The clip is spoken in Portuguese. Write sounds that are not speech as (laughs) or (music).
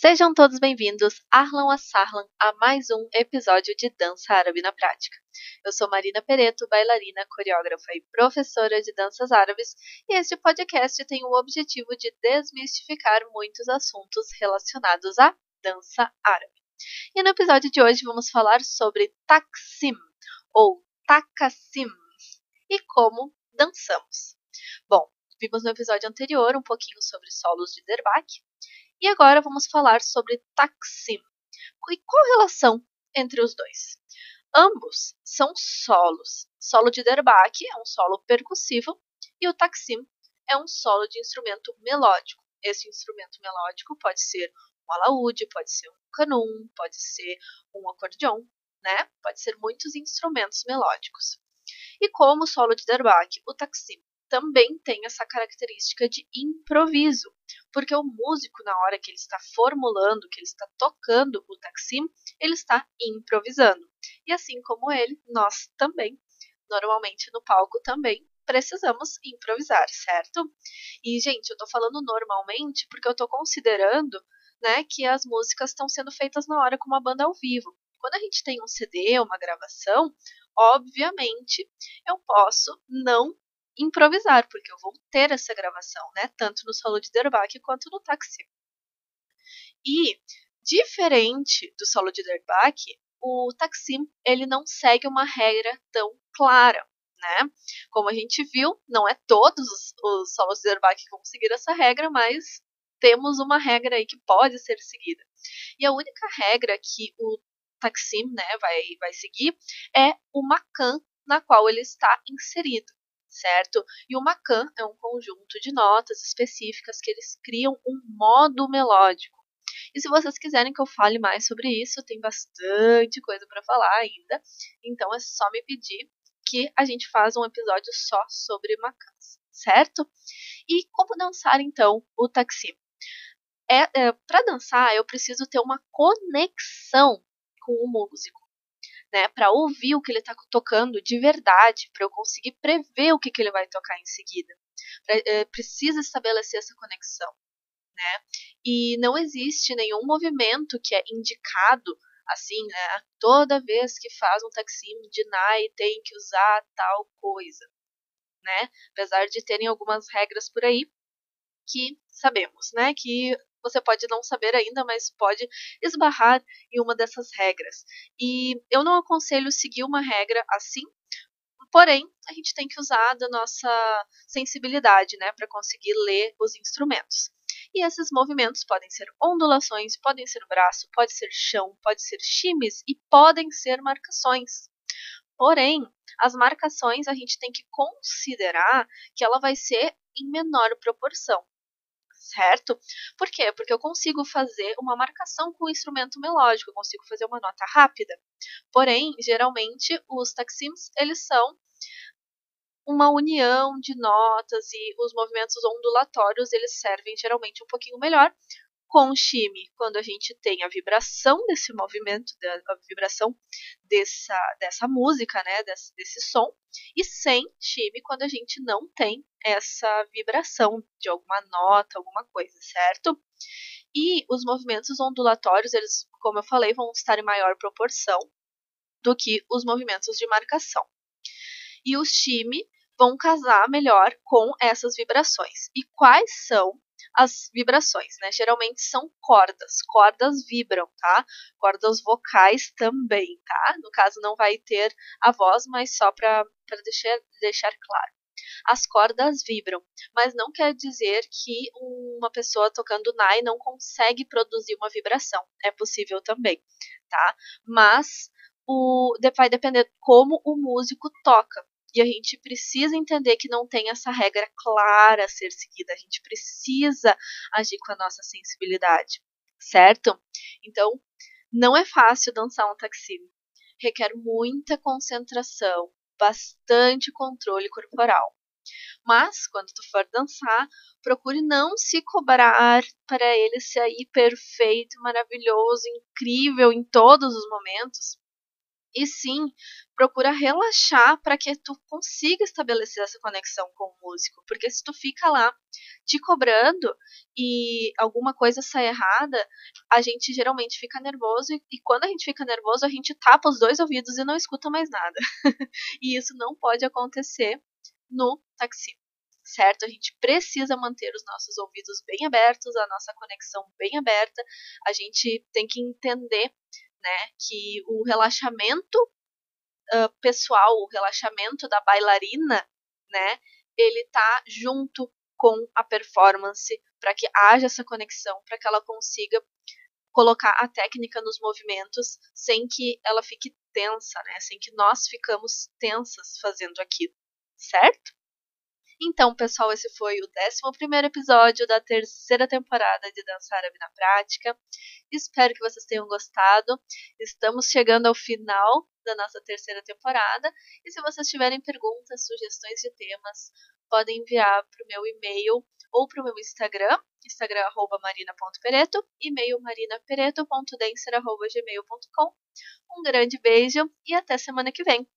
Sejam todos bem-vindos, Arlan Assarlan, a mais um episódio de Dança Árabe na Prática. Eu sou Marina Pereto, bailarina, coreógrafa e professora de danças árabes, e este podcast tem o objetivo de desmistificar muitos assuntos relacionados à dança árabe. E no episódio de hoje vamos falar sobre Taksim, ou Takassim, e como dançamos. Bom, vimos no episódio anterior um pouquinho sobre solos de Derbak, e agora vamos falar sobre Taksim. E qual a relação entre os dois? Ambos são solos. Solo de Derbak é um solo percussivo e o Taksim é um solo de instrumento melódico. Esse instrumento melódico pode ser um alaúde, pode ser um canum, pode ser um acordeon, né? Pode ser muitos instrumentos melódicos. E como o solo de Derbak, o Taksim também tem essa característica de improviso, porque o músico, na hora que ele está formulando, que ele está tocando o taksim, ele está improvisando. E assim como ele, nós também, normalmente no palco também, precisamos improvisar, certo? E, gente, eu tô falando normalmente porque eu tô considerando né, que as músicas estão sendo feitas na hora com uma banda ao vivo. Quando a gente tem um CD, uma gravação, obviamente eu posso não improvisar, porque eu vou ter essa gravação, né? Tanto no solo de Derbak quanto no Taksim. E, diferente do solo de Derbak, o Taksim ele não segue uma regra tão clara, né? Como a gente viu, não é todos os, os solos de Derbak que vão seguir essa regra, mas temos uma regra aí que pode ser seguida. E a única regra que o Taksim né, vai, vai seguir é o Makan na qual ele está inserido certo? E o Macan é um conjunto de notas específicas que eles criam um modo melódico. E se vocês quiserem que eu fale mais sobre isso, tem bastante coisa para falar ainda. Então é só me pedir que a gente faça um episódio só sobre macans, certo? E como dançar então o taxi? É, é para dançar eu preciso ter uma conexão com o músico né, para ouvir o que ele está tocando de verdade, para eu conseguir prever o que, que ele vai tocar em seguida. Pra, é, precisa estabelecer essa conexão, né? E não existe nenhum movimento que é indicado assim, né? Toda vez que faz um taxim de Nai tem que usar tal coisa, né? Apesar de terem algumas regras por aí que sabemos, né? Que você pode não saber ainda, mas pode esbarrar em uma dessas regras. E eu não aconselho seguir uma regra assim, porém, a gente tem que usar da nossa sensibilidade, né, para conseguir ler os instrumentos. E esses movimentos podem ser ondulações, podem ser braço, pode ser chão, pode ser chimes e podem ser marcações. Porém, as marcações a gente tem que considerar que ela vai ser em menor proporção certo? Por quê? Porque eu consigo fazer uma marcação com o instrumento melódico, eu consigo fazer uma nota rápida. Porém, geralmente, os taxims, eles são uma união de notas e os movimentos ondulatórios, eles servem geralmente um pouquinho melhor, com o quando a gente tem a vibração desse movimento, a vibração dessa, dessa música, né, desse, desse som, e sem shime quando a gente não tem essa vibração de alguma nota, alguma coisa, certo? E os movimentos ondulatórios, eles, como eu falei, vão estar em maior proporção do que os movimentos de marcação. E os shime vão casar melhor com essas vibrações. E quais são as vibrações, né? Geralmente são cordas, cordas vibram, tá? Cordas vocais também, tá? No caso não vai ter a voz, mas só para deixar, deixar claro. As cordas vibram, mas não quer dizer que uma pessoa tocando nai não consegue produzir uma vibração. É possível também, tá? Mas o, vai depender como o músico toca. E a gente precisa entender que não tem essa regra clara a ser seguida. A gente precisa agir com a nossa sensibilidade, certo? Então, não é fácil dançar um taxi. Requer muita concentração, bastante controle corporal. Mas, quando tu for dançar, procure não se cobrar para ele sair perfeito, maravilhoso, incrível em todos os momentos, e sim procura relaxar para que tu consiga estabelecer essa conexão com o músico, porque se tu fica lá te cobrando e alguma coisa sai errada, a gente geralmente fica nervoso e, e quando a gente fica nervoso a gente tapa os dois ouvidos e não escuta mais nada. (laughs) e isso não pode acontecer no taxi. Certo? A gente precisa manter os nossos ouvidos bem abertos, a nossa conexão bem aberta. A gente tem que entender né? Que o relaxamento uh, pessoal, o relaxamento da bailarina, né? Ele tá junto com a performance para que haja essa conexão, para que ela consiga colocar a técnica nos movimentos sem que ela fique tensa, né? Sem que nós ficamos tensas fazendo aquilo, certo? Então, pessoal, esse foi o 11 episódio da terceira temporada de Dança Árabe na Prática. Espero que vocês tenham gostado. Estamos chegando ao final da nossa terceira temporada. E se vocês tiverem perguntas, sugestões de temas, podem enviar para o meu e-mail ou para o meu Instagram, instagram marina.pereto, e-mail marinapereto.dancer.gmail.com. Um grande beijo e até semana que vem!